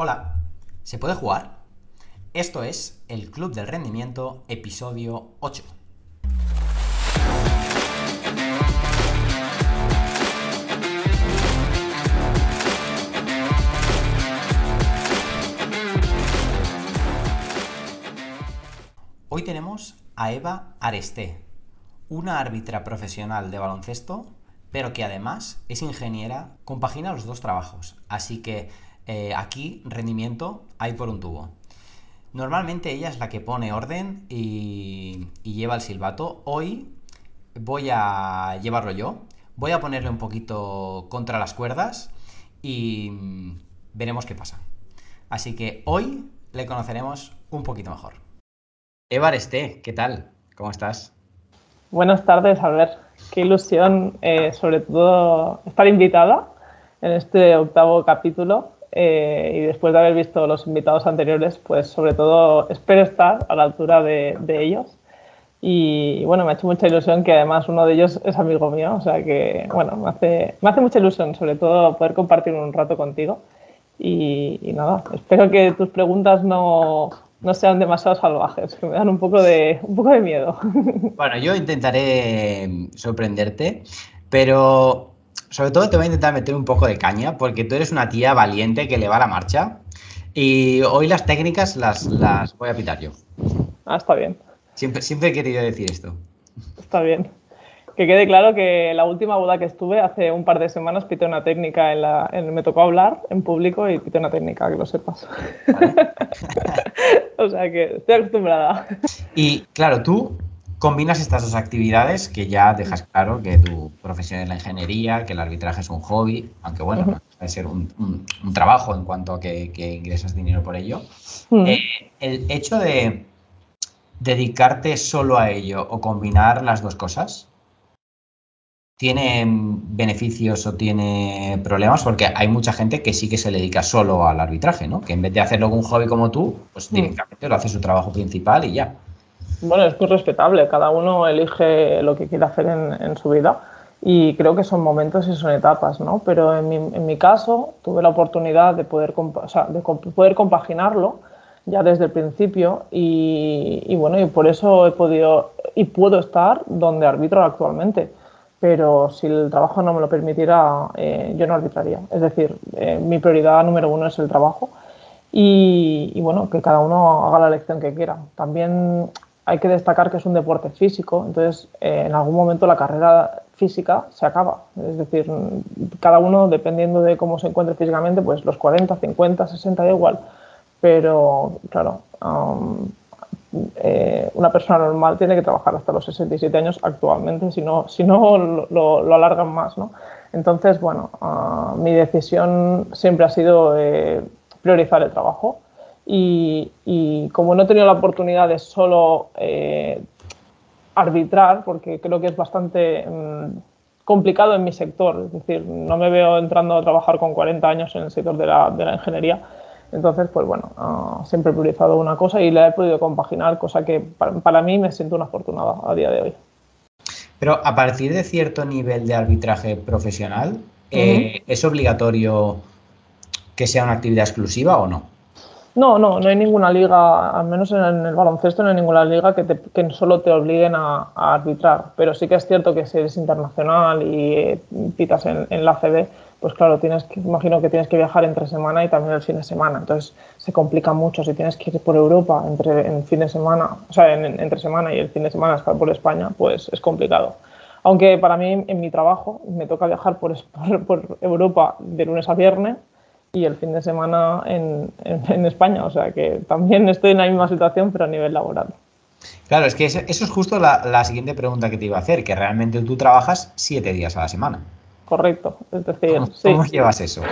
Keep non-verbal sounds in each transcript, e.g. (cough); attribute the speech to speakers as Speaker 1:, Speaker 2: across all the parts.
Speaker 1: Hola, ¿se puede jugar? Esto es el Club del Rendimiento, episodio 8. Hoy tenemos a Eva Aresté, una árbitra profesional de baloncesto, pero que además es ingeniera, compagina los dos trabajos. Así que eh, aquí rendimiento hay por un tubo. Normalmente ella es la que pone orden y, lleva el silbato. Hoy voy a llevarlo yo. Voy a ponerle un poquito contra las cuerdas y mm, veremos qué pasa. Así que hoy le conoceremos un poquito mejor. Eva Aresté, ¿qué tal? ¿Cómo estás?
Speaker 2: Buenas tardes, Albert. Qué ilusión, eh, sobre todo, estar invitada en este octavo capítulo eh, y después de haber visto los invitados anteriores, pues sobre todo espero estar a la altura de, ellos. Y, bueno, me ha hecho mucha ilusión que además uno de ellos es amigo mío, o sea que bueno, me hace, me hace mucha ilusión sobre todo poder compartir un rato contigo. Y, nada, espero que tus preguntas no, no, sean demasiado salvajes, que me dan un poco de, un poco de miedo.
Speaker 1: Bueno, yo intentaré sorprenderte, pero sobre todo te voy a intentar meter un poco de caña, porque tú eres una tía valiente que le va a la marcha. Y hoy las técnicas las, las voy a pitar yo.
Speaker 2: Ah, está bien.
Speaker 1: Siempre, siempre he querido decir esto.
Speaker 2: Está bien. Que quede claro que la última boda que estuve hace un par de semanas pité una técnica en la. me tocó hablar en público y pité una técnica, que lo sepas. (laughs) o sea que estoy acostumbrada.
Speaker 1: Y claro, tú combinas estas dos actividades que ya dejas claro que tu profesión es la ingeniería, que el arbitraje es un hobby, aunque bueno, uh puede ser un, trabajo en cuanto a que, ingresas dinero por ello. Eh, el hecho de dedicarte solo a ello o combinar las dos cosas, ¿tiene beneficios o tiene problemas? Porque hay mucha gente que sí que se dedica solo al arbitraje, ¿no? Que en vez de hacerlo con un hobby como tú, pues directamente lo hace su trabajo principal y ya.
Speaker 2: Bueno, es muy respetable, cada uno elige lo que quiere hacer en, su vida y creo que son momentos y son etapas, ¿no? Pero en mi, en mi caso tuve la oportunidad de poder, o sea, de poder compaginarlo ya desde el principio y, bueno, y por eso he podido y puedo estar donde arbitro actualmente. Pero si el trabajo no me lo permitiera, eh, yo no arbitraría. Es decir, eh, mi prioridad número uno es el trabajo y, y, bueno, que cada uno haga la elección que quiera. También hay que destacar que es un deporte físico, entonces eh, en algún momento la carrera física se acaba. Es decir, cada uno, dependiendo de cómo se encuentre físicamente, pues los 40, 50, 60 da igual. Pero, claro, eh, una persona normal tiene que trabajar hasta los 67 años actualmente, si no, si no lo, alargan más. ¿no? Entonces, bueno, ah, mi decisión siempre ha sido eh, priorizar el trabajo y, como no he tenido la oportunidad de solo eh, arbitrar, porque creo que es bastante mm, complicado en mi sector, es decir, no me veo entrando a trabajar con 40 años en el sector de la, de la ingeniería, entonces, pues bueno, ah, siempre he priorizado una cosa y la he podido compaginar, cosa que para, mí me siento una afortunada a día de hoy.
Speaker 1: Pero a partir de cierto nivel de arbitraje profesional, eh, ¿es obligatorio que sea una actividad exclusiva o no?
Speaker 2: No, no, no hay ninguna liga, al menos en el, baloncesto no hay ninguna liga que, solo te obliguen a, arbitrar, pero sí que es cierto que si eres internacional y eh, pitas en, la CB, pues claro, tienes imagino que tienes que viajar entre semana y también el fin de semana, entonces se complica mucho, si tienes que ir por Europa entre en fin de semana, o sea, entre semana y el fin de semana estar por España, pues es complicado. Aunque para mí en mi trabajo me toca viajar por (laughs) Europa de lunes a viernes, y el fin de semana en, en, España. O sea que también estoy en la misma situación, pero a nivel laboral.
Speaker 1: Claro, es que eso es justo la, la, siguiente pregunta que te iba a hacer, que realmente tú trabajas siete días a la semana.
Speaker 2: Correcto, es decir,
Speaker 1: ¿cómo, ¿cómo llevas eso?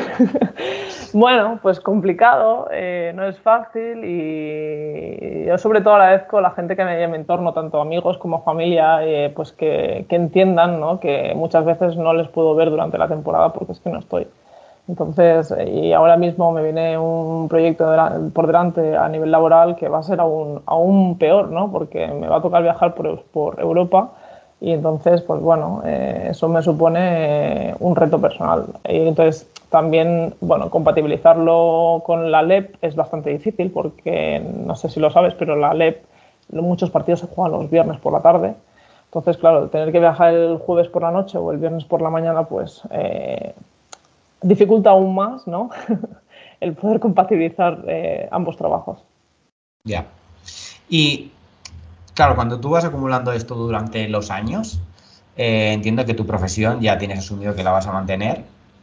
Speaker 1: (laughs)
Speaker 2: bueno, pues complicado, eh, no es fácil y yo sobre todo agradezco a la gente que me hay en mi entorno, tanto amigos como familia, eh, pues que, que entiendan ¿no? que muchas veces no les puedo ver durante la temporada porque es que no estoy. Entonces, y ahora mismo me viene un proyecto por delante a nivel laboral que va a ser aún, aún peor, ¿no? Porque me va a tocar viajar por, por Europa y entonces, pues bueno, eh, eso me supone un reto personal. Y entonces también, bueno, compatibilizarlo con la LEP es bastante difícil porque, no sé si lo sabes, pero la LEP, muchos partidos se juegan los viernes por la tarde. Entonces, claro, tener que viajar el jueves por la noche o el viernes por la mañana, pues eh, dificulta aún más, ¿no? (laughs) el poder compatibilizar eh, ambos trabajos.
Speaker 1: Ya. Y claro, cuando tú vas acumulando esto durante los años, eh, entiendo que tu profesión ya tienes asumido que la vas a mantener,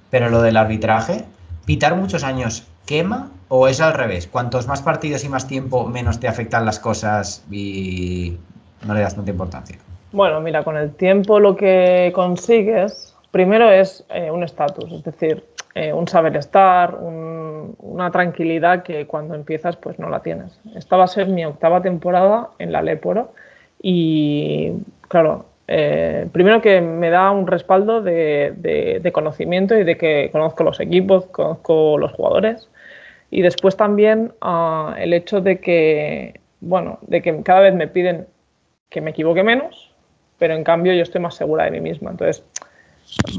Speaker 1: pero lo del arbitraje, ¿pitar muchos años quema o es al revés? Cuantos más partidos y más tiempo, menos te afectan las cosas y no le das tanta importancia.
Speaker 2: Bueno, mira, con el tiempo lo que consigues, primero es eh, un estatus, es decir, eh, un saber estar, una tranquilidad que cuando empiezas pues no la tienes. Esta va a ser mi octava temporada en la Leporo y claro, eh, primero que me da un respaldo de, conocimiento y de que conozco los equipos, conozco los jugadores y después también ah, el hecho de que, bueno, de que cada vez me piden que me equivoque menos, pero en cambio yo estoy más segura de mí misma. Entonces,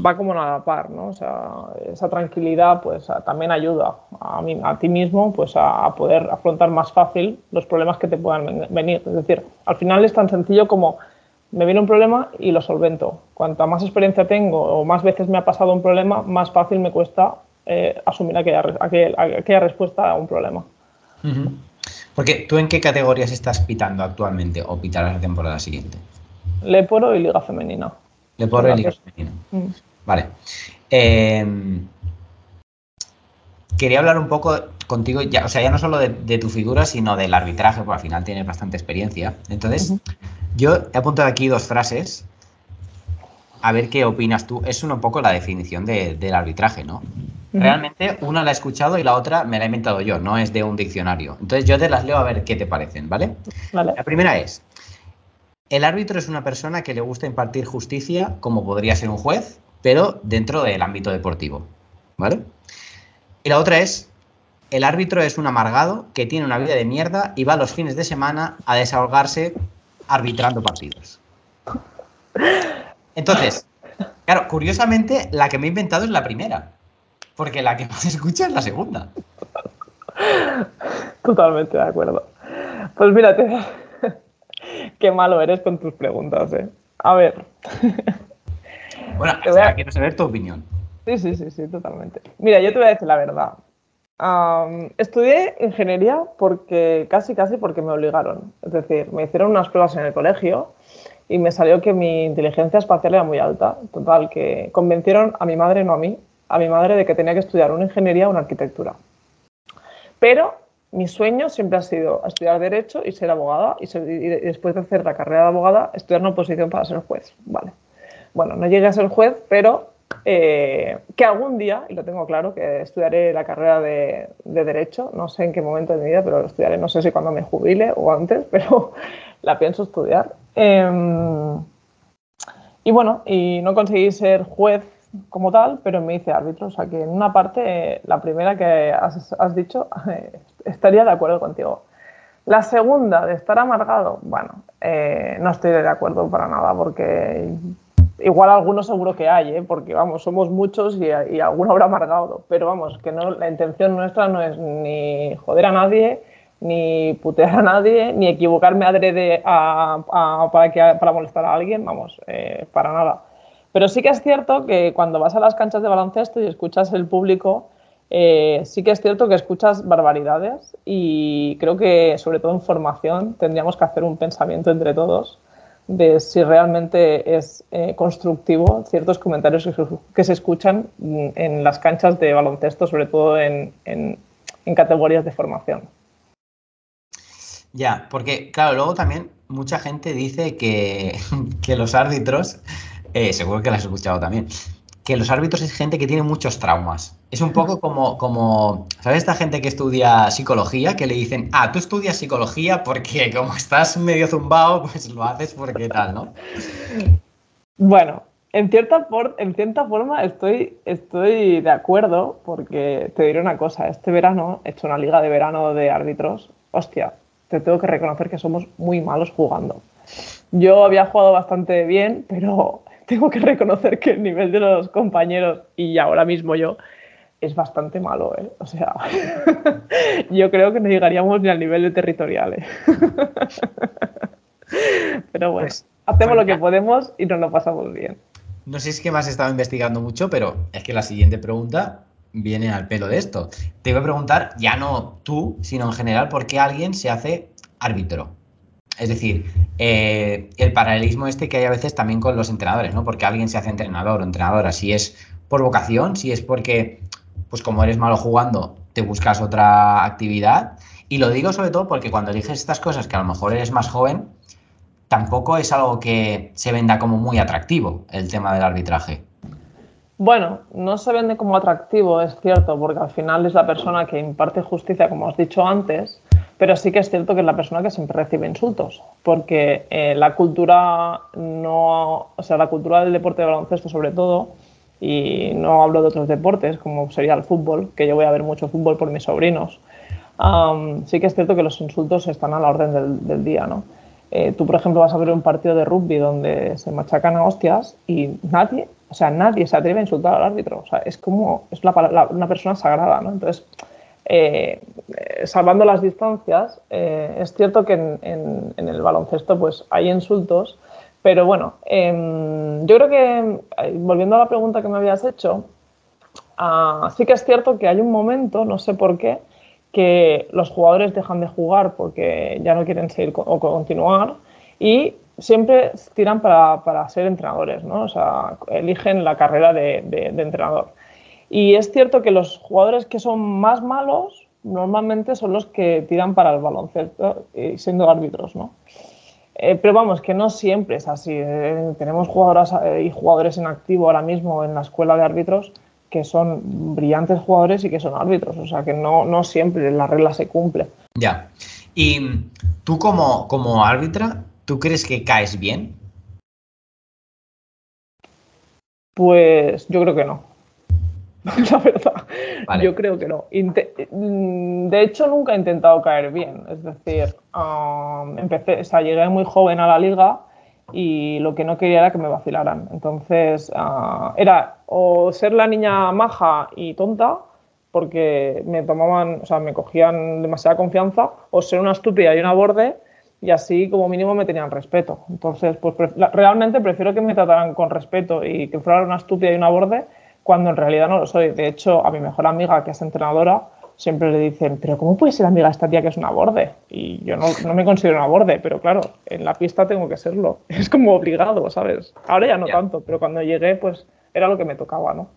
Speaker 2: va como a la par, ¿no? O sea, esa tranquilidad pues también ayuda a, mí, a ti mismo pues a, poder afrontar más fácil los problemas que te puedan venir. Es decir, al final es tan sencillo como me viene un problema y lo solvento. Cuanta más experiencia tengo o más veces me ha pasado un problema, más fácil me cuesta eh, asumir aquella, aquella, respuesta a un problema.
Speaker 1: Porque tú en qué categorías estás pitando actualmente o pitarás la temporada siguiente?
Speaker 2: Leporo y Liga Femenina.
Speaker 1: De por el femenino. Mm. Vale. Em, quería hablar un poco contigo, ya, o sea, ya no solo de, tu figura, sino del arbitraje, porque al final tienes bastante experiencia. Entonces, yo he apuntado aquí dos frases. A ver qué opinas tú. Es un poco la definición del arbitraje, ¿no? Realmente una la he escuchado y la otra me la he inventado yo, no es de un diccionario. Entonces yo te las leo a ver qué te parecen, ¿vale? vale. La primera es, el árbitro es una persona que le gusta impartir justicia, como podría ser un juez, pero dentro del ámbito deportivo. ¿Vale? Y la otra es, el árbitro es un amargado que tiene una vida de mierda y va los fines de semana a desahogarse arbitrando partidos. Entonces, claro, curiosamente, la que me he inventado es la primera, porque la que más escucha es la segunda.
Speaker 2: Totalmente de acuerdo. Pues mírate, (laughs) Qué malo eres con tus preguntas, ¿eh? A ver. (laughs)
Speaker 1: Bueno, quiero saber tu opinión.
Speaker 2: Sí, sí, sí, sí, totalmente. Mira, yo te voy a decir la verdad. estudié ingeniería porque casi, casi porque me obligaron. Es decir, me hicieron unas pruebas en el colegio y me salió que mi inteligencia espacial era muy alta. Total, que convencieron a mi madre, no a mí, a mi madre de que tenía que estudiar una ingeniería o una arquitectura. Pero mi sueño siempre ha sido estudiar Derecho y ser abogada y, después de hacer la carrera de abogada, estudiar una oposición para ser juez. Vale. Bueno, no llegué a ser juez, pero eh, que algún día, y lo tengo claro, que estudiaré la carrera de, Derecho, no sé en qué momento de mi vida, pero lo estudiaré, no sé si cuando me jubile o antes, (laughs) pero la pienso estudiar. Em, y bueno, y no conseguí ser juez como tal, pero me hice árbitro. O sea que en una parte, la primera que has, dicho, (laughs) estaría de acuerdo contigo. La segunda, de estar amargado, bueno, eh, no estoy de acuerdo para nada, porque igual algunos seguro que hay, ¿eh? porque vamos, somos muchos y, y, alguno habrá amargado, pero vamos, que no, la intención nuestra no es ni joder a nadie, ni putear a nadie, ni equivocarme adrede a, para, que, para molestar a alguien, vamos, eh, para nada. Pero sí que es cierto que cuando vas a las canchas de baloncesto y escuchas el público, eh, sí que es cierto que escuchas barbaridades y creo que sobre todo en formación tendríamos que hacer un pensamiento entre todos de si realmente es eh, constructivo ciertos comentarios que, se escuchan en las canchas de baloncesto, sobre todo en, categorías de formación.
Speaker 1: Ya, porque claro, luego también mucha gente dice que, (laughs) que los árbitros eh, seguro que lo has escuchado también, que los árbitros es gente que tiene muchos traumas. Es un poco como, como, ¿sabes esta gente que estudia psicología? Que le dicen, ah, tú estudias psicología porque como estás medio zumbado, pues lo haces porque tal, ¿no?
Speaker 2: Bueno, en cierta, en cierta forma estoy, estoy de acuerdo porque te diré una cosa, este verano he hecho una liga de verano de árbitros, hostia, te tengo que reconocer que somos muy malos jugando. Yo había jugado bastante bien, pero tengo que reconocer que el nivel de los compañeros y ahora mismo yo es bastante malo, ¿eh? O sea, (laughs) yo creo que no llegaríamos ni al nivel de territoriales. (laughs) pero bueno, pues, hacemos lo que podemos y nos lo pasamos bien.
Speaker 1: No sé si es que me has estado investigando mucho, pero es que la siguiente pregunta viene al pelo de esto. Te voy a preguntar, ya no tú, sino en general, por qué alguien se hace árbitro. Es decir, eh, el paralelismo este que hay a veces también con los entrenadores, ¿no? Porque alguien se hace entrenador o entrenadora, si es por vocación, si es porque, pues como eres malo jugando, te buscas otra actividad. Y lo digo sobre todo porque cuando eliges estas cosas, que a lo mejor eres más joven, tampoco es algo que se venda como muy atractivo el tema del arbitraje.
Speaker 2: Bueno, no se vende como atractivo, es cierto, porque al final es la persona que imparte justicia, como has dicho antes, pero sí que es cierto que es la persona que siempre recibe insultos, porque eh, la cultura no, o sea, la cultura del deporte de baloncesto sobre todo, y no hablo de otros deportes como sería el fútbol, que yo voy a ver mucho fútbol por mis sobrinos, sí que es cierto que los insultos están a la orden del, del día, ¿no? Eh, tú, por ejemplo, vas a ver un partido de rugby donde se machacan a hostias y nadie, o sea, nadie se atreve a insultar al árbitro. O sea, es como, es una persona sagrada, ¿no? Entonces, eh, salvando las distancias, eh, es cierto que en, el baloncesto pues hay insultos, pero bueno, em, yo creo que, volviendo a la pregunta que me habías hecho, ah, sí que es cierto que hay un momento, no sé por qué, que los jugadores dejan de jugar porque ya no quieren seguir o continuar y siempre tiran para, ser entrenadores, ¿no? O sea, eligen la carrera de, entrenador. Y es cierto que los jugadores que son más malos normalmente son los que tiran para el baloncesto siendo árbitros, ¿no? Eh, pero vamos, que no siempre es así. Eh, tenemos jugadoras eh, y jugadores en activo ahora mismo en la escuela de árbitros que son brillantes jugadores y que son árbitros. O sea que no, no siempre la regla se cumple.
Speaker 1: Ya. Y tú como, como árbitra, ¿tú crees que caes bien?
Speaker 2: Pues yo creo que no. (laughs) La verdad. Yo creo que no. de hecho, nunca he intentado caer bien. Es decir, um, empecé, o sea, llegué muy joven a la liga y lo que no quería era que me vacilaran. Entonces, ah, era o ser la niña maja y tonta, porque me tomaban, o sea, me cogían demasiada confianza, o ser una estúpida y una borde, y así como mínimo me tenían respeto. Entonces, pues realmente prefiero que me trataran con respeto y que fuera una estúpida y una borde, cuando en realidad no lo soy. De hecho, a mi mejor amiga, que es entrenadora, siempre le dicen, pero ¿cómo puede ser amiga esta tía que es una borde? Y yo no, no, me considero una borde, pero claro, en la pista tengo que serlo. (laughs) Es como obligado, ¿sabes? Ahora ya no tanto, pero cuando llegué, pues era lo que me tocaba, ¿no?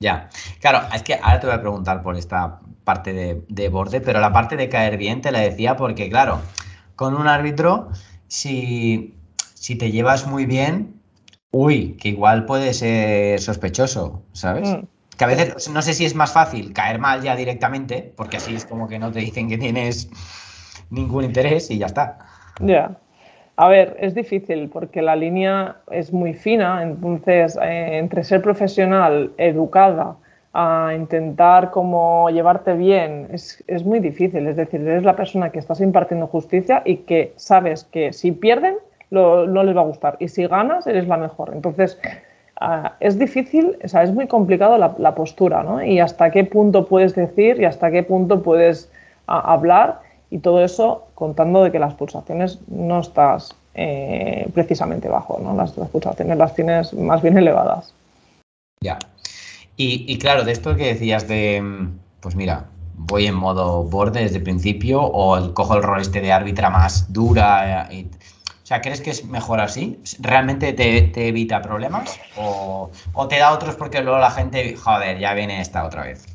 Speaker 1: Ya, claro, es que ahora te voy a preguntar por esta parte de, de borde, pero la parte de caer bien te la decía porque, claro, con un árbitro, si, si te llevas muy bien, uy, que igual puede ser sospechoso, ¿sabes? Mm. Que a veces no sé si es más fácil caer mal ya directamente, porque así es como que no te dicen que tienes ningún interés y ya está.
Speaker 2: Ya. A ver, es difícil porque la línea es muy fina, entonces eh, entre ser profesional, educada, a intentar como llevarte bien, es, es, muy difícil. Es decir, eres la persona que estás impartiendo justicia y que sabes que si pierden, no les va a gustar. Y si ganas, eres la mejor. Entonces, Ah, es difícil, o sea, es muy complicado la, postura, ¿no? Y hasta qué punto puedes decir y hasta qué punto puedes ah, hablar y todo eso contando de que las pulsaciones no estás eh, precisamente bajo, ¿no? Las, pulsaciones las tienes más bien elevadas.
Speaker 1: Ya. Y, claro, de esto que decías de, pues mira, voy en modo borde desde el principio o cojo el rol este de árbitra más dura eh, y sea, ¿crees que es mejor así? ¿Realmente te, evita problemas? O, te da otros porque luego la gente, joder, ya viene esta otra vez?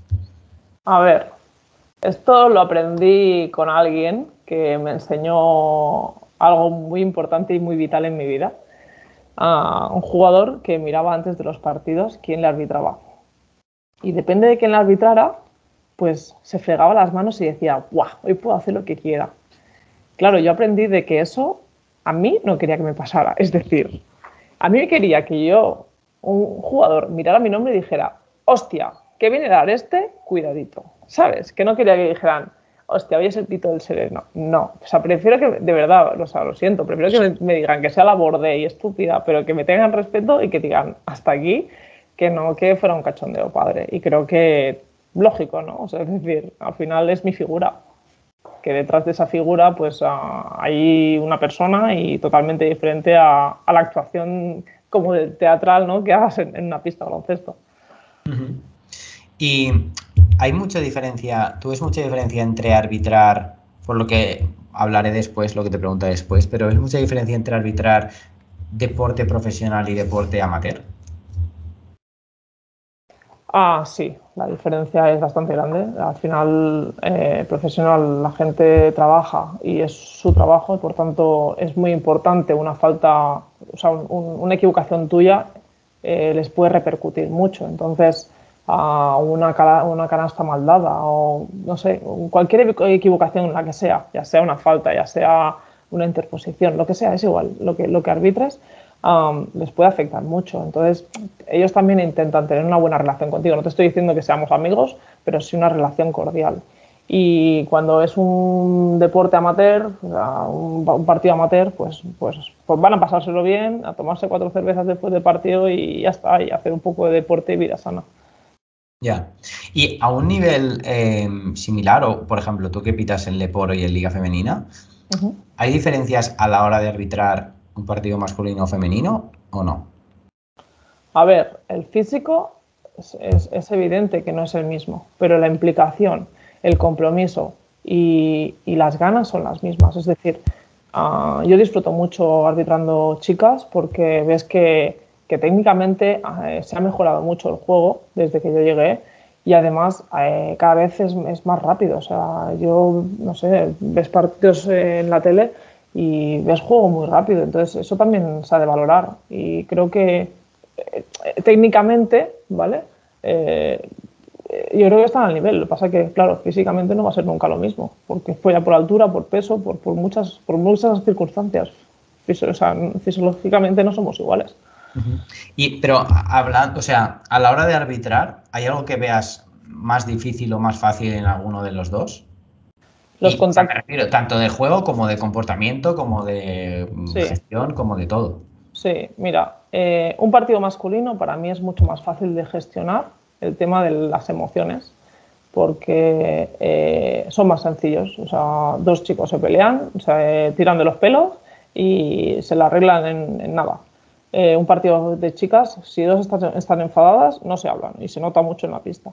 Speaker 2: A ver, esto lo aprendí con alguien que me enseñó algo muy importante y muy vital en mi vida. A un jugador que miraba antes de los partidos quién le arbitraba. Y depende de quién le arbitrara, pues se fregaba las manos y decía, ¡guau! Hoy puedo hacer lo que quiera. Claro, yo aprendí de que eso a mí no quería que me pasara. Es decir, a mí me quería que yo, un jugador, mirara mi nombre y dijera, hostia, ¿qué viene a dar este? Cuidadito. ¿Sabes? Que no quería que dijeran, hostia, hoy es el Tito del Sereno. No, o sea, prefiero que, de verdad, o sea, lo siento, prefiero que me, digan que sea la borde y estúpida, pero que me tengan respeto y que digan hasta aquí, que no que fuera un cachondeo padre. Y creo que, lógico, ¿no? O sea, es decir, al final es mi figura que detrás de esa figura pues ah, hay una persona y totalmente diferente a, la actuación como de teatral ¿no? que hagas en, una pista de baloncesto.
Speaker 1: Y hay mucha diferencia, tú ves mucha diferencia entre arbitrar, por lo que hablaré después, lo que te pregunto después, pero ¿es mucha diferencia entre arbitrar deporte profesional y deporte amateur?
Speaker 2: Ah, sí, la diferencia es bastante grande. Al final, eh, profesional, la gente trabaja y es su trabajo y por tanto es muy importante una falta, o sea, una equivocación tuya eh, les puede repercutir mucho. Entonces, a una, una canasta mal dada o no sé, cualquier equivocación, la que sea, ya sea una falta, ya sea una interposición, lo que sea, es igual, lo que, lo que arbitres les puede afectar mucho. Entonces, ellos también intentan tener una buena relación contigo. No te estoy diciendo que seamos amigos, pero sí una relación cordial. Y cuando es un deporte amateur, un, partido amateur, pues, pues, pues, van a pasárselo bien, a tomarse cuatro cervezas después del partido y ya está, y hacer un poco de deporte y vida sana.
Speaker 1: Ya. Y a un nivel eh, similar, o por ejemplo, tú que pitas en Leporo y en Liga Femenina, ¿hay diferencias a la hora de arbitrar un partido masculino o femenino o no?
Speaker 2: A ver, el físico es, evidente que no es el mismo, pero la implicación, el compromiso y, las ganas son las mismas. Es decir, ah, yo disfruto mucho arbitrando chicas porque ves que, técnicamente eh, se ha mejorado mucho el juego desde que yo llegué y además eh, cada vez es, es, más rápido. O sea, yo, no sé, ves partidos en la tele y ves juego muy rápido. Entonces, eso también se ha de valorar. Y creo que eh, técnicamente, ¿vale? Eh, yo creo que están al nivel. Lo que pasa es que, claro, físicamente no va a ser nunca lo mismo, porque fue ya por altura, por peso, por, por muchas, por muchas circunstancias. o sea, fisiológicamente no somos iguales.
Speaker 1: y, pero hablando, o sea, a la hora de arbitrar, ¿hay algo que veas más difícil o más fácil en alguno de los dos?
Speaker 2: Los contactos.
Speaker 1: tanto de juego como de comportamiento, como de gestión, como de todo.
Speaker 2: Sí, mira, eh, un partido masculino para mí es mucho más fácil de gestionar el tema de las emociones porque eh, son más sencillos. O sea, dos chicos se pelean, se tiran de los pelos y se la arreglan en, nada. Eh, un partido de chicas, si dos están enfadadas, no se hablan y se nota mucho en la pista.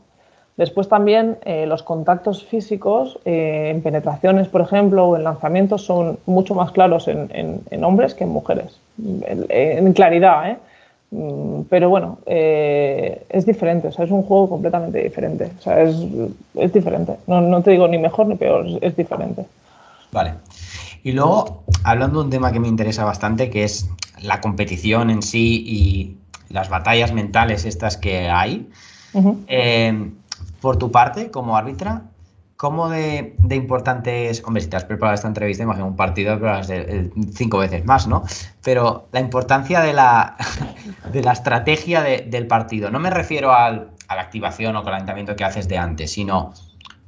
Speaker 2: Después también eh, los contactos físicos eh, en penetraciones, por ejemplo, o en lanzamientos son mucho más claros en, hombres que en mujeres, en, claridad, ¿eh? Mm, pero bueno, es diferente, o sea, es un juego completamente diferente, o sea, es, diferente, no, no, te digo ni mejor ni peor, es diferente.
Speaker 1: Vale. Y luego, hablando de un tema que me interesa bastante, que es la competición en sí y las batallas mentales estas que hay, por tu parte, como árbitra, ¿cómo de, importante es, hombre, si te has preparado esta entrevista, imagino un partido de, cinco veces más, ¿no? Pero la importancia de la, (laughs) de la estrategia del partido. No me refiero al, a la activación o calentamiento que haces de antes, sino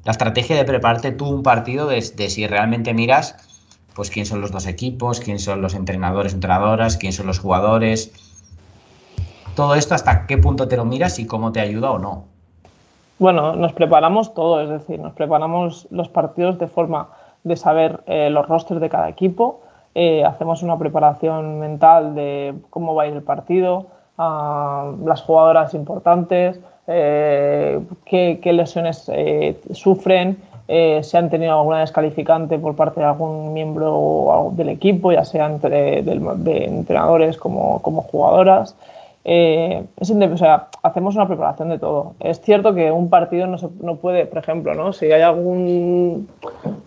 Speaker 1: la estrategia de prepararte tú un partido de, si realmente miras pues quién son los dos equipos, quién son los entrenadores, entrenadoras, quién son los jugadores. Todo esto hasta qué punto te lo miras y cómo te ayuda o no.
Speaker 2: Bueno, nos preparamos todo, es decir, nos preparamos los partidos de forma de saber eh, los rosters de cada equipo, eh, hacemos una preparación mental de cómo va a ir el partido, las jugadoras importantes, eh, qué, lesiones sufren, si han tenido alguna descalificante por parte de algún miembro del equipo, ya sea entre, de, entrenadores como, como jugadoras. Eh, hacemos una preparación de todo. Es cierto que un partido no, se, no puede, por ejemplo, ¿no? si hay algún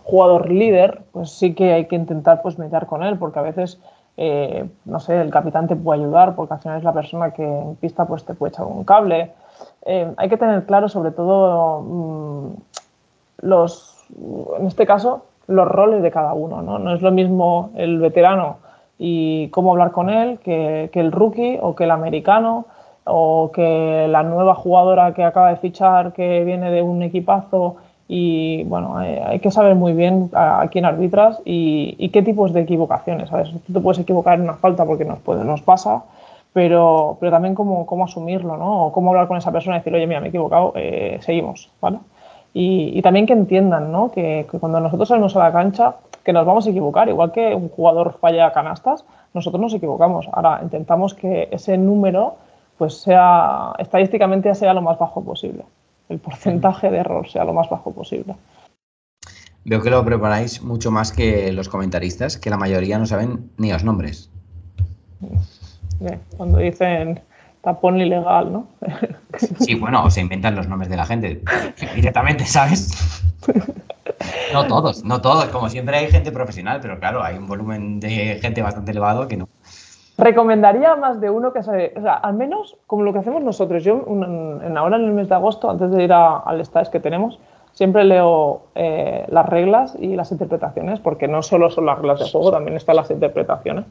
Speaker 2: jugador líder, pues sí que hay que intentar pues, mediar con él, porque a veces, eh, no sé, el capitán te puede ayudar, porque al final es la persona que en pista pues, te puede echar un cable. Eh, hay que tener claro, sobre todo, mm, los, en este caso, los roles de cada uno. ¿no? no es lo mismo el veterano y cómo hablar con él que, el rookie o que el americano o que la nueva jugadora que acaba de fichar que viene de un equipazo y bueno, hay, que saber muy bien a, quién arbitras y, qué tipos de equivocaciones. ¿sabes? Tú te puedes equivocar en una falta porque nos, puede, nos pasa, pero, pero también cómo, cómo asumirlo, ¿no? O cómo hablar con esa persona y decir, oye, mira, me he equivocado, eh, seguimos, ¿vale? Y, también que entiendan, ¿no? Que, cuando nosotros salimos a la cancha, que nos vamos a equivocar, igual que un jugador falla canastas, nosotros nos equivocamos. Ahora intentamos que ese número, pues sea, estadísticamente sea lo más bajo posible. El porcentaje de error sea lo más bajo posible.
Speaker 1: Veo que lo preparáis mucho más que los comentaristas, que la mayoría no saben ni los nombres.
Speaker 2: Cuando dicen tapón ilegal, ¿no?
Speaker 1: Sí, bueno, o se inventan los nombres de la gente directamente, ¿sabes? (laughs) No todos, no todos. Como siempre hay gente profesional, pero claro, hay un volumen de gente bastante elevado que no.
Speaker 2: Recomendaría más de uno que se, o al menos como lo que hacemos nosotros. Yo en, ahora en el mes de agosto, antes de ir al stage que tenemos, siempre leo eh, las reglas y las interpretaciones, porque no solo son las reglas de juego, también están las interpretaciones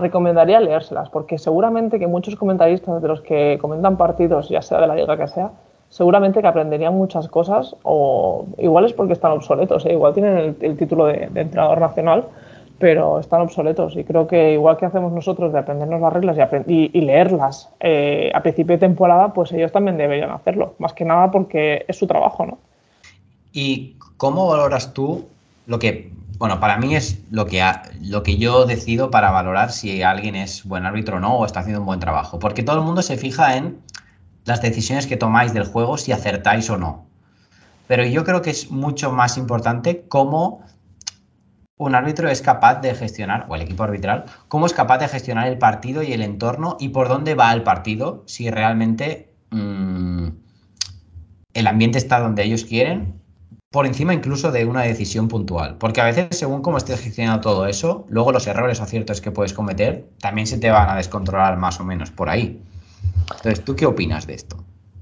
Speaker 2: recomendaría leérselas, porque seguramente que muchos comentaristas de los que comentan partidos, ya sea de la liga que sea, seguramente que aprenderían muchas cosas, o igual es porque están obsoletos, ¿eh? igual tienen el, título de, entrenador nacional, pero están obsoletos. Y creo que igual que hacemos nosotros de aprendernos las reglas y, leerlas eh, a principio de temporada, pues ellos también deberían hacerlo, más que nada porque es su trabajo, ¿no?
Speaker 1: ¿Y cómo valoras tú lo que bueno, para mí es lo que, lo que yo decido para valorar si alguien es buen árbitro o no o está haciendo un buen trabajo. Porque todo el mundo se fija en las decisiones que tomáis del juego, si acertáis o no. Pero yo creo que es mucho más importante cómo un árbitro es capaz de gestionar, o el equipo arbitral, cómo es capaz de gestionar el partido y el entorno y por dónde va el partido, si realmente mm, el ambiente está donde ellos quieren por encima incluso de una decisión puntual. Porque a veces, según cómo estés gestionando todo eso, luego los errores o aciertos que puedes cometer también se te van a descontrolar más o menos por ahí. Entonces, ¿tú qué opinas de esto?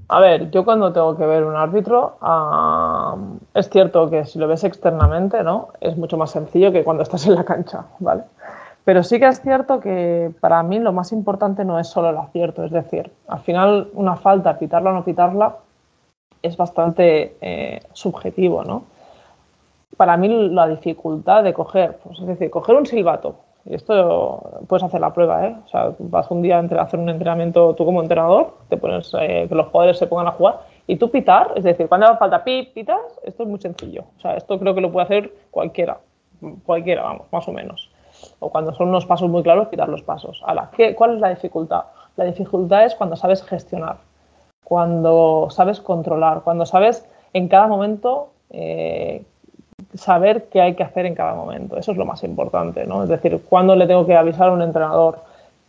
Speaker 2: A ver, yo cuando tengo que ver un árbitro, es cierto que si lo ves externamente, ¿no? Es mucho más sencillo que cuando estás en la cancha, ¿vale? Pero sí que es cierto que para mí lo más importante no es solo el acierto, es decir, al final una falta, pitarla o no pitarla, es bastante eh, subjetivo, ¿no? Para mí la dificultad de coger, pues es decir, coger un silbato, esto puedes hacer la prueba, ¿eh? O sea, vas un día a hacer un entrenamiento tú como entrenador, te pones eh, que los jugadores se pongan a jugar y tú pitar, es decir, cuando haga falta pip, pitas, esto es muy sencillo. O sea, esto creo que lo puede hacer cualquiera, cualquiera, vamos, más o menos. O cuando son unos pasos muy claros, pitar los pasos. Ahora, ¿qué, ¿cuál es la dificultad? La dificultad es cuando sabes gestionar cuando sabes controlar, cuando sabes en cada momento eh, saber qué hay que hacer en cada momento. Eso es lo más importante, ¿no? Es decir, cuándo le tengo que avisar a un entrenador,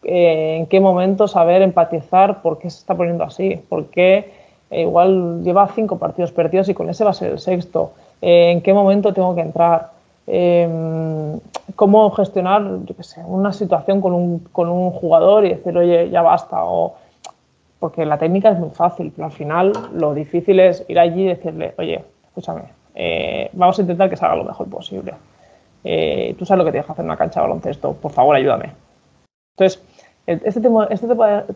Speaker 2: eh, en qué momento saber empatizar por qué se está poniendo así, por qué eh, igual lleva cinco partidos perdidos y con ese va a ser el sexto, en qué momento tengo que entrar, cómo gestionar, yo qué sé, una situación con un, con un jugador y decir, oye, ya basta, o porque la técnica es muy fácil, pero al final lo difícil es ir allí y decirle, oye, escúchame, eh, vamos a intentar que salga lo mejor posible. Eh, tú sabes lo que tienes que hacer en una cancha de baloncesto, por favor, ayúdame. Entonces, este tema, este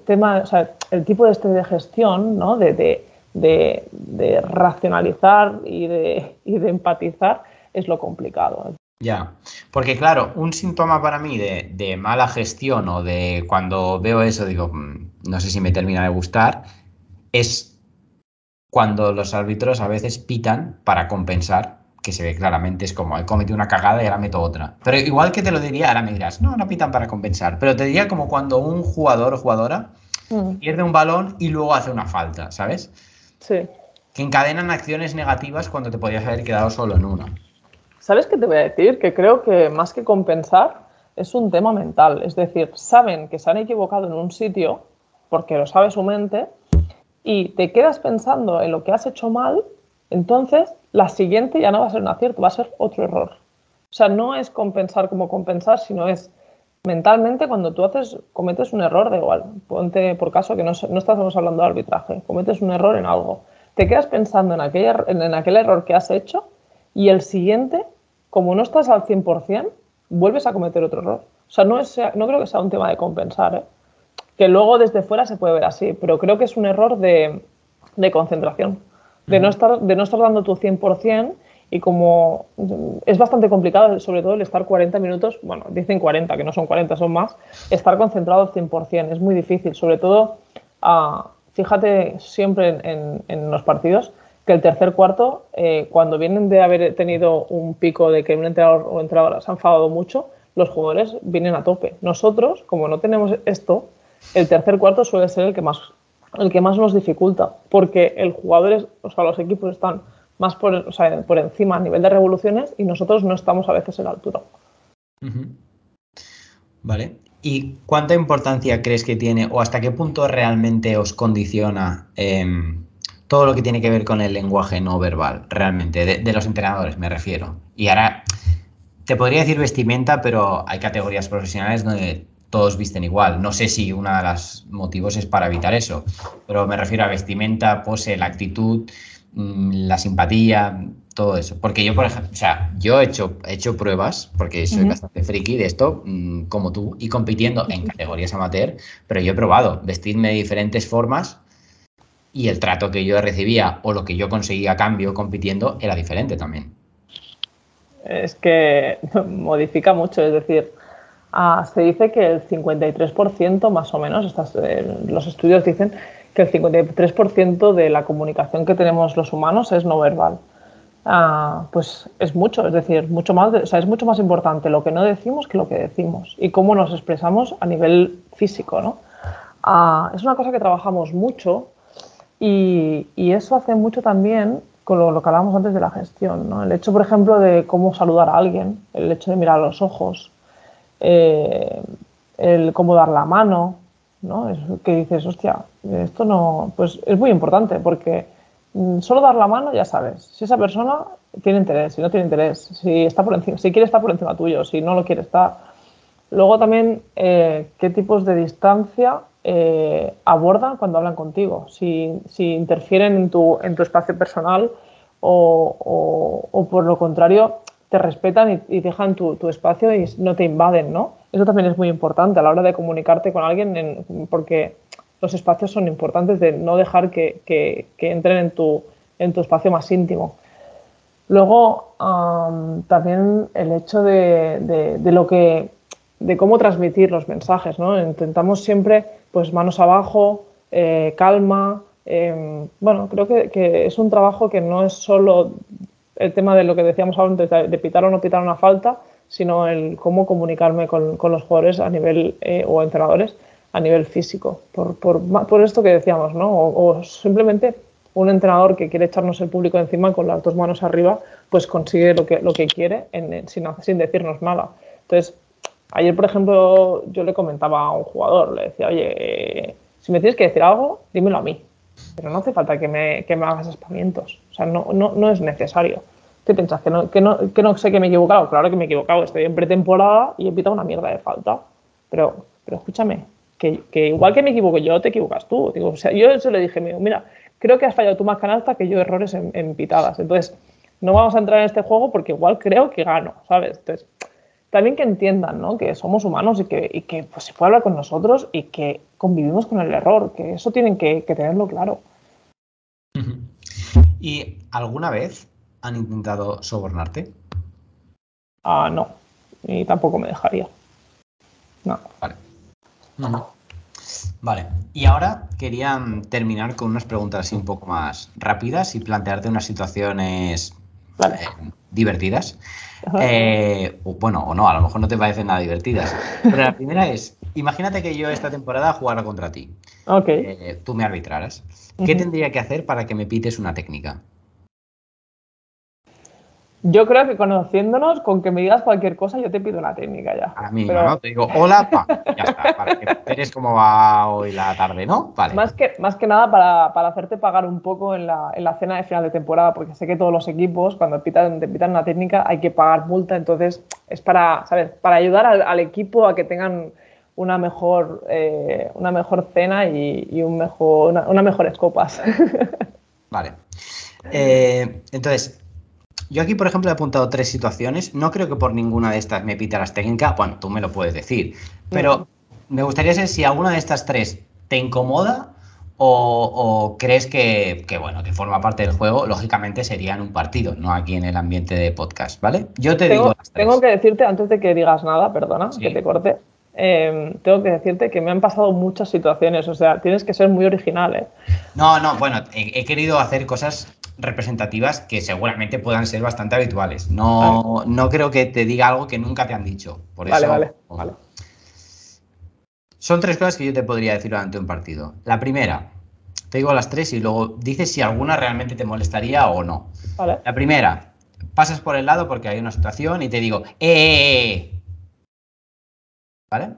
Speaker 2: tema, o sea, el tipo de, este de gestión, ¿no? de, de, racionalizar y de, y de empatizar es lo complicado.
Speaker 1: Ya, porque claro, un síntoma para mí de, mala gestión o de cuando veo eso digo, mm, no sé si me termina de gustar, es cuando los árbitros a veces pitan para compensar, que se ve claramente, es como he cometido una cagada y ahora meto otra. Pero igual que te lo diría, ahora me dirás, no, no pitan para compensar, pero te diría como cuando un jugador o jugadora mm. pierde un balón y luego hace una falta, ¿sabes?
Speaker 2: Sí.
Speaker 1: Que encadenan acciones negativas cuando te podías haber quedado solo en una.
Speaker 2: ¿Sabes qué te voy a decir? Que creo que más que compensar es un tema mental. Es decir, saben que se han equivocado en un sitio porque lo sabe su mente y te quedas pensando en lo que has hecho mal, entonces la siguiente ya no va a ser un acierto, va a ser otro error. O sea, no es compensar como compensar, sino es mentalmente cuando tú haces, cometes un error, da igual, ponte por caso que no, no estamos hablando de arbitraje, cometes un error en algo, te quedas pensando en, aquella, en aquel error que has hecho y el siguiente, como no estás al 100%, vuelves a cometer otro error. O sea, no, es, no creo que sea un tema de compensar, ¿eh? Que luego desde fuera se puede ver así, pero creo que es un error de, concentración. de, no estar, de no estar dando tu 100% y como es bastante complicado, sobre todo el estar 40 minutos, bueno, dicen 40, que no son 40, son más, estar concentrado al 100%, es muy difícil, sobre todo, uh, fíjate siempre en, en, los partidos que el tercer cuarto, eh, cuando vienen de haber tenido un pico de que un entrenador o entrenadora se han enfadado mucho, los jugadores vienen a tope. Nosotros, como no tenemos esto, el tercer cuarto suele ser el que más, el que más nos dificulta, porque el jugador, o sea, los equipos están más por, o sea, por encima a nivel de revoluciones y nosotros no estamos a veces en la altura.
Speaker 1: Vale. ¿Y cuánta importancia crees que tiene o hasta qué punto realmente os condiciona em, todo lo que tiene que ver con el lenguaje no verbal, realmente, de, los entrenadores me refiero? Y ahora, te podría decir vestimenta, pero hay categorías profesionales donde todos visten igual. No sé si uno de los motivos es para evitar eso, pero me refiero a vestimenta, pose, la actitud. Mm, la simpatía, todo eso. Porque yo, por ejemplo, o sea, yo he hecho, he hecho pruebas, porque soy bastante friki de esto, mm, como tú, y compitiendo en categorías amateur, pero yo he probado vestirme de diferentes formas y el trato que yo recibía o lo que yo conseguía a cambio compitiendo era diferente también.
Speaker 2: Es que (laughs) modifica mucho, es decir, ah, se dice que el 53% más o menos, eh, los estudios dicen que el 53% de la comunicación que tenemos los humanos es no verbal. Ah, pues es mucho, es decir, mucho más, es mucho más importante lo que no decimos que lo que decimos y cómo nos expresamos a nivel físico, ¿no? Ah, es una cosa que trabajamos mucho y, y, eso hace mucho también con lo, que hablábamos antes de la gestión, ¿no? El hecho, por ejemplo, de cómo saludar a alguien, el hecho de mirar a los ojos, eh, el cómo dar la mano, ¿no? Es que dices, hostia, esto no, pues es muy importante porque mm, solo dar la mano ya sabes si esa persona tiene interés, si no tiene interés, si está por encima, si quiere estar por encima tuyo, si no lo quiere estar. Luego también eh, qué tipos de distancia eh, abordan cuando hablan contigo, si, si, interfieren en tu, en tu espacio personal o, o, por lo contrario te respetan y, dejan tu, espacio y no te invaden, ¿no? Eso también es muy importante a la hora de comunicarte con alguien porque los espacios son importantes de no dejar que, entren en tu, en tu espacio más íntimo. Luego, también el hecho de, lo que, de cómo transmitir los mensajes, ¿no? Intentamos siempre, pues, manos abajo, eh, calma. Em, bueno, creo que, es un trabajo que no es solo el tema de lo que decíamos antes, de, pitar o no pitar una falta, sino el cómo comunicarme con, los jugadores a nivel, eh, o entrenadores, a nivel físico, por, por, por esto que decíamos, ¿no? O, simplemente un entrenador que quiere echarnos el público encima con las dos manos arriba, pues consigue lo que, lo que quiere sin, sin decirnos nada. Entonces, ayer, por ejemplo, yo le comentaba a un jugador, le decía, oye, si me tienes que decir algo, dímelo a mí, pero no hace falta que me, que hagas espamientos, o sea, no, no, no es necesario. ¿Qué piensas? ¿Que no, que, no, ¿Que no sé que me he equivocado? Claro que me he equivocado, estoy en pretemporada y he pitado una mierda de falta, pero, pero escúchame, que, igual que me equivoco yo, te equivocas tú. Digo, o sea, yo se le dije, mira, creo que has fallado tú más canasta que yo errores en, pitadas. Entonces, no vamos a entrar en este juego porque igual creo que gano, ¿sabes? Entonces, también que entiendan, ¿no? Que somos humanos y que, y que pues, se puede hablar con nosotros y que convivimos con el error, que eso tienen que, tenerlo claro.
Speaker 1: ¿Y alguna vez han intentado sobornarte?
Speaker 2: Ah, no. Y tampoco me dejaría. No.
Speaker 1: Vale. Vale, y ahora quería terminar con unas preguntas así un poco más rápidas y plantearte unas situaciones eh, divertidas. Eh, bueno, o no, a lo mejor no te parecen nada divertidas. Pero la (laughs) primera es, imagínate que yo esta temporada jugara contra ti.
Speaker 2: Ok.
Speaker 1: Eh, tú me arbitraras. ¿Qué tendría que hacer para que me pites una técnica?
Speaker 2: Yo creo que conociéndonos, con que me digas cualquier cosa, yo te pido una técnica ya.
Speaker 1: A mí, ¿no? Te digo, hola, pa, ya está, para que eres cómo va hoy la tarde, ¿no?
Speaker 2: Vale. Más que, más que nada para, para hacerte pagar un poco en la, en la, cena de final de temporada, porque sé que todos los equipos, cuando pitan, te pitan una técnica, hay que pagar multa, entonces es para, ¿sabes? Para ayudar al, equipo a que tengan una mejor, eh, una mejor cena y, y un mejor, una, unas mejores copas.
Speaker 1: Vale. Eh, entonces, yo aquí, por ejemplo, he apuntado tres situaciones. No creo que por ninguna de estas me pita las técnicas. Bueno, tú me lo puedes decir. Pero me gustaría saber si alguna de estas tres te incomoda O, crees que, bueno, que forma parte del juego, lógicamente sería en un partido, no aquí en el ambiente de podcast, ¿vale?
Speaker 2: Yo te digo. Tengo que decirte, antes de que digas nada, perdona, que te corte, em, tengo que decirte que me han pasado muchas situaciones, o sea, tienes que ser muy original, ¿eh?
Speaker 1: No, no, bueno, he, querido hacer cosas representativas que seguramente puedan ser bastante habituales. No, no creo que te diga algo que nunca te han dicho. Por
Speaker 2: vale, vale, vale.
Speaker 1: Son tres cosas que yo te podría decir durante un partido. La primera, te digo las tres y luego dices si alguna realmente te molestaría o no. La primera, pasas por el lado porque hay una situación y te digo, ¡eh! eh, eh". ¿Vale?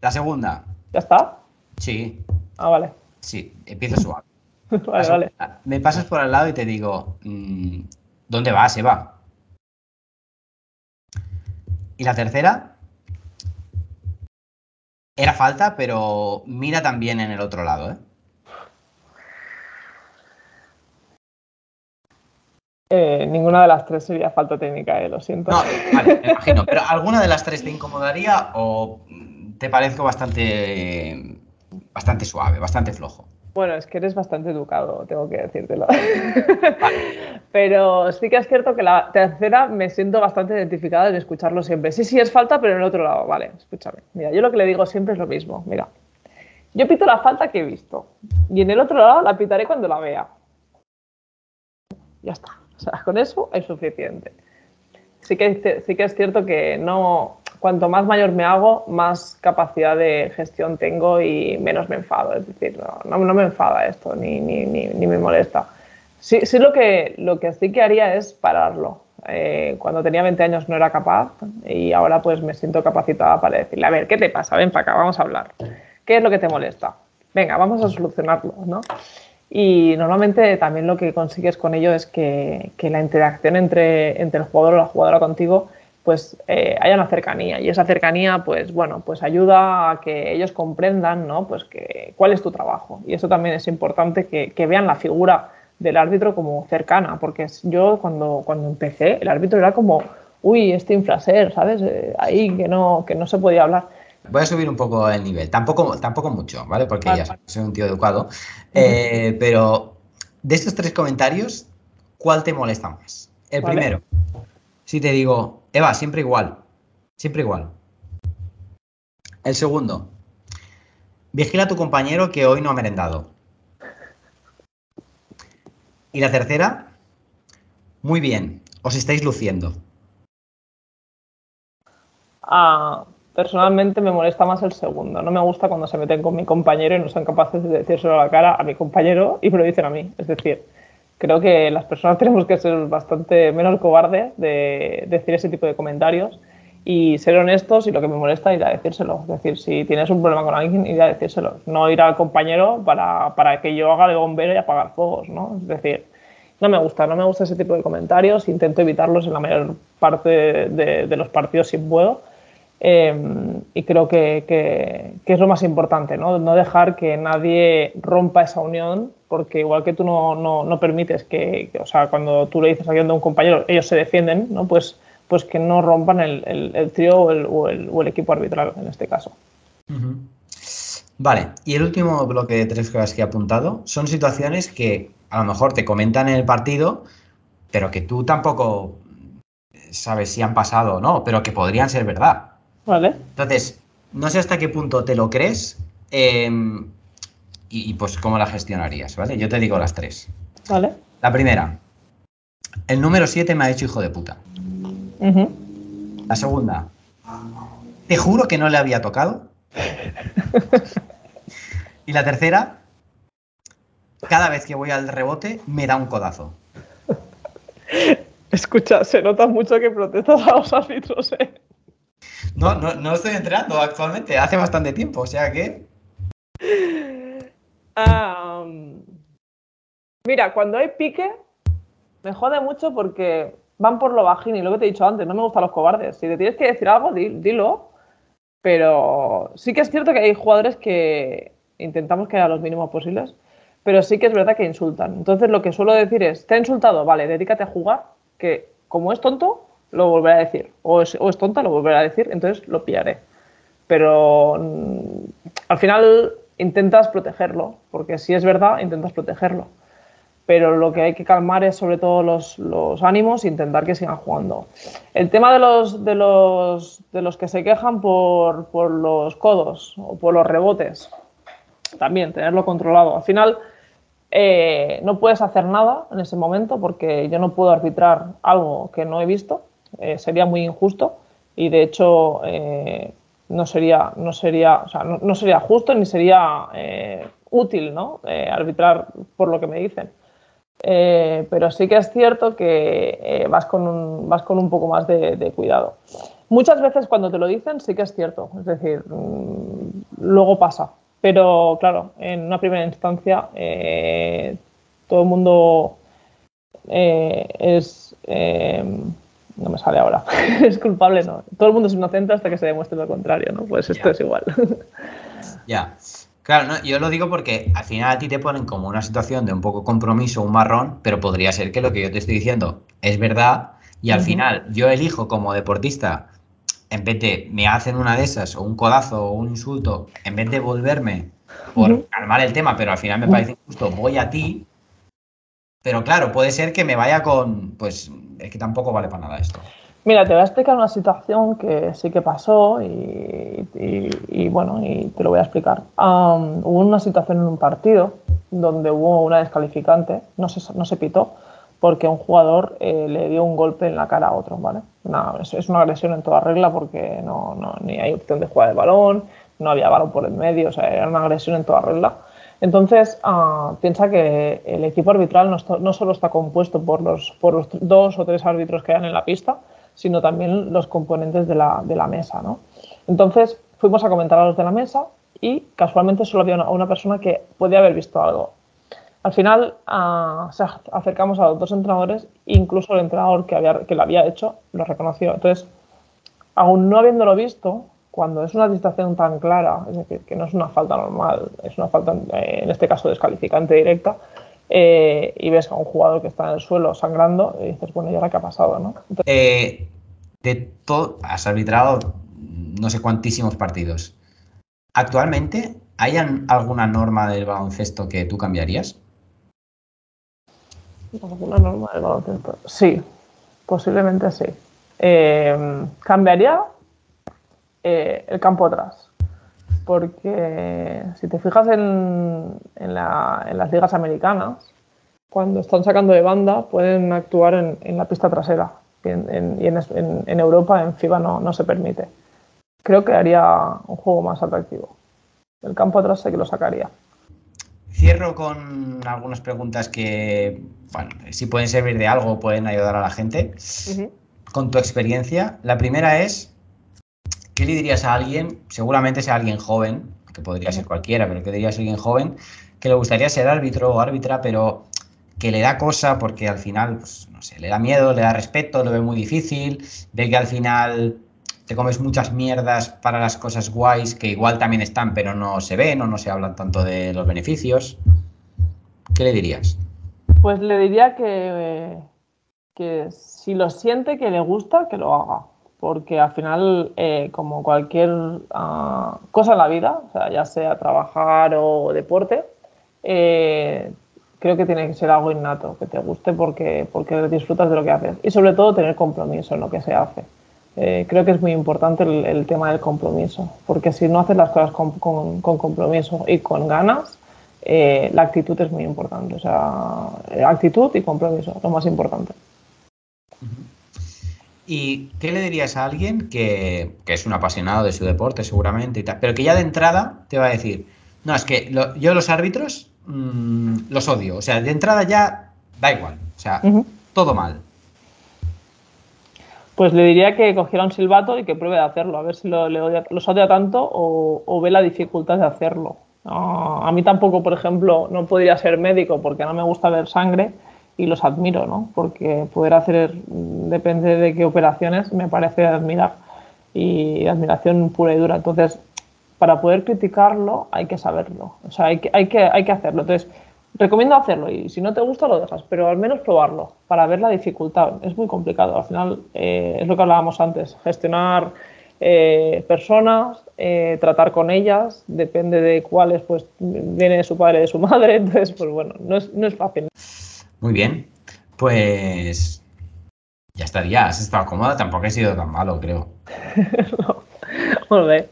Speaker 1: La segunda.
Speaker 2: ¿Ya está?
Speaker 1: Sí.
Speaker 2: Ah, vale.
Speaker 1: Sí, empiezo suave. (laughs)
Speaker 2: vale, vale.
Speaker 1: Me pasas por el lado y te digo, mm, ¿dónde vas, Eva? Y la tercera, era falta, pero mira también en el otro lado, ¿eh?
Speaker 2: ¿eh? ninguna de las tres sería falta técnica, eh, lo siento.
Speaker 1: No, (laughs) vale, me imagino. Pero ¿alguna de las tres te incomodaría o te parezco bastante, bastante suave, bastante flojo?
Speaker 2: Bueno, es que eres bastante educado, tengo que decírtelo. (laughs) pero sí que es cierto que la tercera me siento bastante identificada en escucharlo siempre. Sí, sí, es falta, pero en el otro lado. Vale, escúchame. Mira, yo lo que le digo siempre es lo mismo. Mira, yo pito la falta que he visto. Y en el otro lado la pitaré cuando la vea. Ya está. O sea, con eso es suficiente. Sí que, sí que es cierto que no, cuanto más mayor me hago, más capacidad de gestión tengo y menos me enfado. Es decir, no, no, me enfada esto, ni, ni, ni, me molesta. Sí, sí lo, que, lo que sí que haría es pararlo. Eh, cuando tenía 20 años no era capaz y ahora pues me siento capacitada para decirle, a ver, ¿qué te pasa? Ven para acá, vamos a hablar. ¿Qué es lo que te molesta? Venga, vamos a solucionarlo, ¿no? Y normalmente también lo que consigues con ello es que, que la interacción entre, entre el jugador o la jugadora contigo pues eh, haya una cercanía. Y esa cercanía pues bueno pues ayuda a que ellos comprendan no pues que cuál es tu trabajo y eso también es importante que, que vean la figura del árbitro como cercana porque yo cuando cuando empecé el árbitro era como uy este infraser sabes eh, ahí que no que no se podía hablar.
Speaker 1: Voy a subir un poco el nivel, tampoco, tampoco mucho, ¿vale? Porque ya soy un tío educado. Eh, pero de estos tres comentarios, ¿cuál te molesta más? El primero, si te digo, Eva, siempre igual. Siempre igual. El segundo. Vigila a tu compañero que hoy no ha merendado. Y la tercera. Muy bien. Os estáis luciendo.
Speaker 2: Ah, personalmente me molesta más el segundo. No me gusta cuando se meten con mi compañero y no son capaces de decírselo a la cara a mi compañero y me lo dicen a mí. Es decir, creo que las personas (laughs) tenemos que ser bastante menos cobardes de decir ese tipo de comentarios y ser honestos y lo que me molesta ir a decírselo. Es decir, si tienes un problema con alguien, ir a decírselo. No ir al compañero para, para que yo haga de bombero y apagar fuegos, ¿no? Es decir, no me gusta, no me gusta ese tipo de comentarios. Intento evitarlos en la mayor parte de, de los partidos si puedo. Em, y creo que, que, que, es lo más importante, ¿no? no dejar que nadie rompa esa unión porque igual que tú no, no, no permites que, o sea, cuando tú le dices a un compañero, ellos se defienden, ¿no? Pues, pues que no rompan el, el, el trío o el, o, o el, equipo arbitral en este caso.
Speaker 1: Vale, y el último bloque de tres cosas que he apuntado son situaciones que a lo mejor te comentan en el partido, pero que tú tampoco sabes si han pasado o no, pero que podrían ser verdad.
Speaker 2: Vale.
Speaker 1: Entonces, no sé hasta qué punto te lo crees. Eh, y, pues cómo la gestionarías, ¿vale? Yo te digo las tres.
Speaker 2: Vale.
Speaker 1: La primera, el número 7 me ha hecho hijo de puta. La segunda, te juro que no le había tocado. (laughs) y la tercera, cada vez que voy al rebote me da un codazo.
Speaker 2: Escucha, se nota mucho que protestas a los árbitros, ¿eh?
Speaker 1: No, no, no estoy entrenando actualmente, hace bastante tiempo, o sea que
Speaker 2: mira, cuando hay pique, me jode mucho porque van por lo bajín y lo que te he dicho antes, no me gustan los cobardes. Si te tienes que decir algo, dilo. Pero sí que es cierto que hay jugadores que intentamos que haya los mínimos posibles, pero sí que es verdad que insultan. Entonces lo que suelo decir es, te ha insultado, vale, dedícate a jugar, que como es tonto, lo volveré a decir. O es, tonta, lo volveré a decir, entonces lo pillaré. Pero mm, al final intentas protegerlo, porque si es verdad, intentas protegerlo. Pero lo que hay que calmar es sobre todo los, ánimos e intentar que sigan jugando. El tema de los, que se quejan por, por los codos o por los rebotes, también tenerlo controlado. Al final, eh, no puedes hacer nada en ese momento porque yo no puedo arbitrar algo que no he visto, eh, sería muy injusto y de hecho eh, no, sería, no, sería, no, sería justo ni sería útil ¿no? arbitrar por lo que me dicen. pero sí que es cierto que vas, con un, vas con un poco más de, cuidado. Muchas veces cuando te lo dicen sí que es cierto, es decir, mm, luego pasa, pero claro, en una primera instancia eh, todo el mundo eh, es... No me sale ahora. (laughs) es culpable, no. Todo el mundo es inocente hasta que se demuestre lo contrario, ¿no? Pues esto es igual. (laughs)
Speaker 1: ya. Claro, yo lo digo porque al final a ti te ponen como una situación de un poco compromiso, un marrón, pero podría ser que lo que yo te estoy diciendo es verdad y al final yo elijo como deportista en vez de me hacen una de esas, o un codazo, o un insulto, en vez de volverme por calmar el tema, pero al final me parece injusto, voy a ti. Pero claro, puede ser que me vaya con. Pues es que tampoco vale para nada esto.
Speaker 2: Mira, te voy a explicar una situación que sí que pasó y, bueno, y te lo voy a explicar. hubo una situación en un partido donde hubo una descalificante, no se, no pitó, porque un jugador eh, le dio un golpe en la cara a otro, ¿vale? es, una agresión en toda regla porque no, no, ni hay opción de jugar el balón, no había balón por el medio, o sea, era una agresión en toda regla. Entonces, ah, piensa que el equipo arbitral no, solo está compuesto por los, dos o tres árbitros que hay en la pista, sino también los componentes de la, mesa, ¿no? Entonces, fuimos a comentar a los de la mesa y casualmente solo había una, una persona que podía haber visto algo. Al final uh, acercamos a los dos entrenadores, incluso el entrenador que, había, que lo había hecho lo reconoció. Entonces, aún no habiéndolo visto, cuando es una distracción tan clara, es decir, que no es una falta normal, es una falta, eh, en este caso, descalificante directa, eh, y ves a un jugador que está en el suelo sangrando, y dices, bueno, ¿y ahora qué ha pasado? ¿no?
Speaker 1: Eh, de todo, has arbitrado no sé cuantísimos partidos. ¿Actualmente hay alguna norma del baloncesto que tú cambiarías?
Speaker 2: ¿Alguna norma del baloncesto? Sí, posiblemente sí. Eh, cambiaría eh, el campo atrás. Porque si te fijas en, en, las ligas americanas, cuando están sacando de banda, pueden actuar en, la pista trasera. Y, en, Europa, en FIBA, no, no se permite. Creo que haría un juego más atractivo. El campo atrás sé que lo sacaría.
Speaker 1: Cierro con algunas preguntas que, bueno, si pueden servir de algo, pueden ayudar a la gente. Con tu experiencia, la primera es, ¿qué le dirías a alguien, seguramente sea alguien joven, que podría ser cualquiera, pero ¿qué dirías a alguien joven que le gustaría ser árbitro o árbitra, pero que le da cosa porque al final, pues, no sé, le da miedo, le da respeto, lo ve muy difícil, ve que al final te comes muchas mierdas para las cosas guays que igual también están, pero no se ven o no se hablan tanto de los beneficios. ¿Qué le dirías?
Speaker 2: Pues le diría que, que si lo siente, que le gusta, que lo haga. Porque al final, eh, como cualquier ah, cosa en la vida, ya sea trabajar o deporte, eh, creo que tiene que ser algo innato, que te guste porque, porque disfrutas de lo que haces. Y sobre todo tener compromiso en lo que se hace. Eh, creo que es muy importante el, tema del compromiso, porque si no haces las cosas con, compromiso y con ganas, la actitud es muy importante. O sea, actitud y compromiso, lo más importante.
Speaker 1: ¿Y qué le dirías a alguien que, es un apasionado de su deporte seguramente y tal, pero que ya de entrada te va a decir, no, es que yo los árbitros mm, los odio, o sea, de entrada ya da igual, o sea, todo mal.
Speaker 2: Pues le diría que cogiera un silbato y que pruebe de hacerlo, a ver si lo, le odia, los odia tanto o, ve la dificultad de hacerlo. a mí tampoco, por ejemplo, no podría ser médico porque no me gusta ver sangre y los admiro, ¿no? Porque poder hacer, depende de qué operaciones, me parece admirar y admiración pura y dura. Entonces, para poder criticarlo hay que saberlo, o sea, hay que, hay que, hay que hacerlo. Entonces, recomiendo hacerlo y si no te gusta lo dejas, pero al menos probarlo para ver la dificultad. Es muy complicado. Al final eh, es lo que hablábamos antes, gestionar eh, personas, eh, tratar con ellas, depende de cuáles, pues viene de su padre, de su madre, (laughs) entonces, pues bueno, no es, no es fácil.
Speaker 1: Muy bien, pues ya estaría, has estado cómoda, tampoco ha sido tan malo, creo.
Speaker 2: no. Muy bien.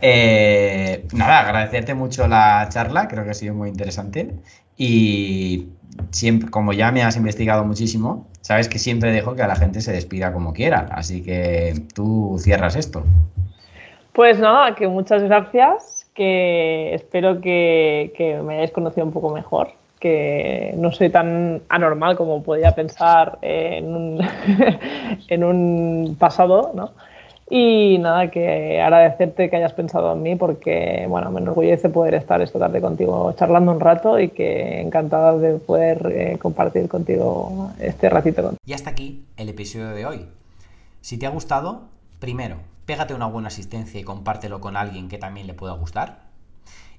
Speaker 1: Eh, nada, agradecerte mucho la charla, creo que ha sido muy interesante. Y siempre, como ya me has investigado muchísimo, sabes que siempre dejo que a la gente se despida como quiera. Así que tú cierras esto.
Speaker 2: Pues nada, que muchas gracias, que espero que, que me hayáis conocido un poco mejor, que no soy tan anormal como podía pensar en un, (laughs) en un pasado, ¿no? Y nada, que agradecerte que hayas pensado en mí porque, bueno, me enorgullece poder estar esta tarde contigo charlando un rato y que encantada de poder eh, compartir contigo este ratito.
Speaker 1: Y hasta aquí el episodio de hoy. Si te ha gustado, primero, pégate una buena asistencia y compártelo con alguien que también le pueda gustar.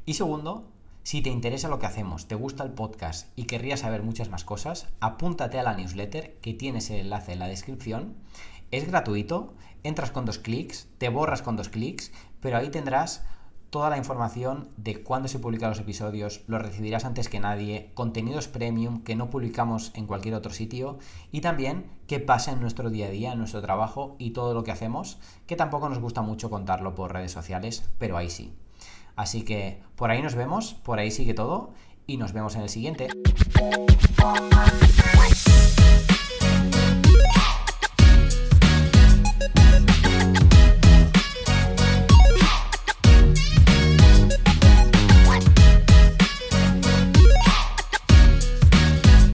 Speaker 1: Y segundo, si te interesa lo que hacemos, te gusta el podcast y querrías saber muchas más cosas, apúntate a la newsletter que tienes el enlace en la descripción. Es gratuito entras con dos clics, te borras con dos clics, pero ahí tendrás toda la información de cuándo se publican los episodios, los recibirás antes que nadie, contenidos premium que no publicamos en cualquier otro sitio y también qué pasa en nuestro día a día, en nuestro trabajo y todo lo que hacemos, que tampoco nos gusta mucho contarlo por redes sociales, pero ahí sí. Así que por ahí nos vemos, por ahí sigue todo y nos vemos en el siguiente.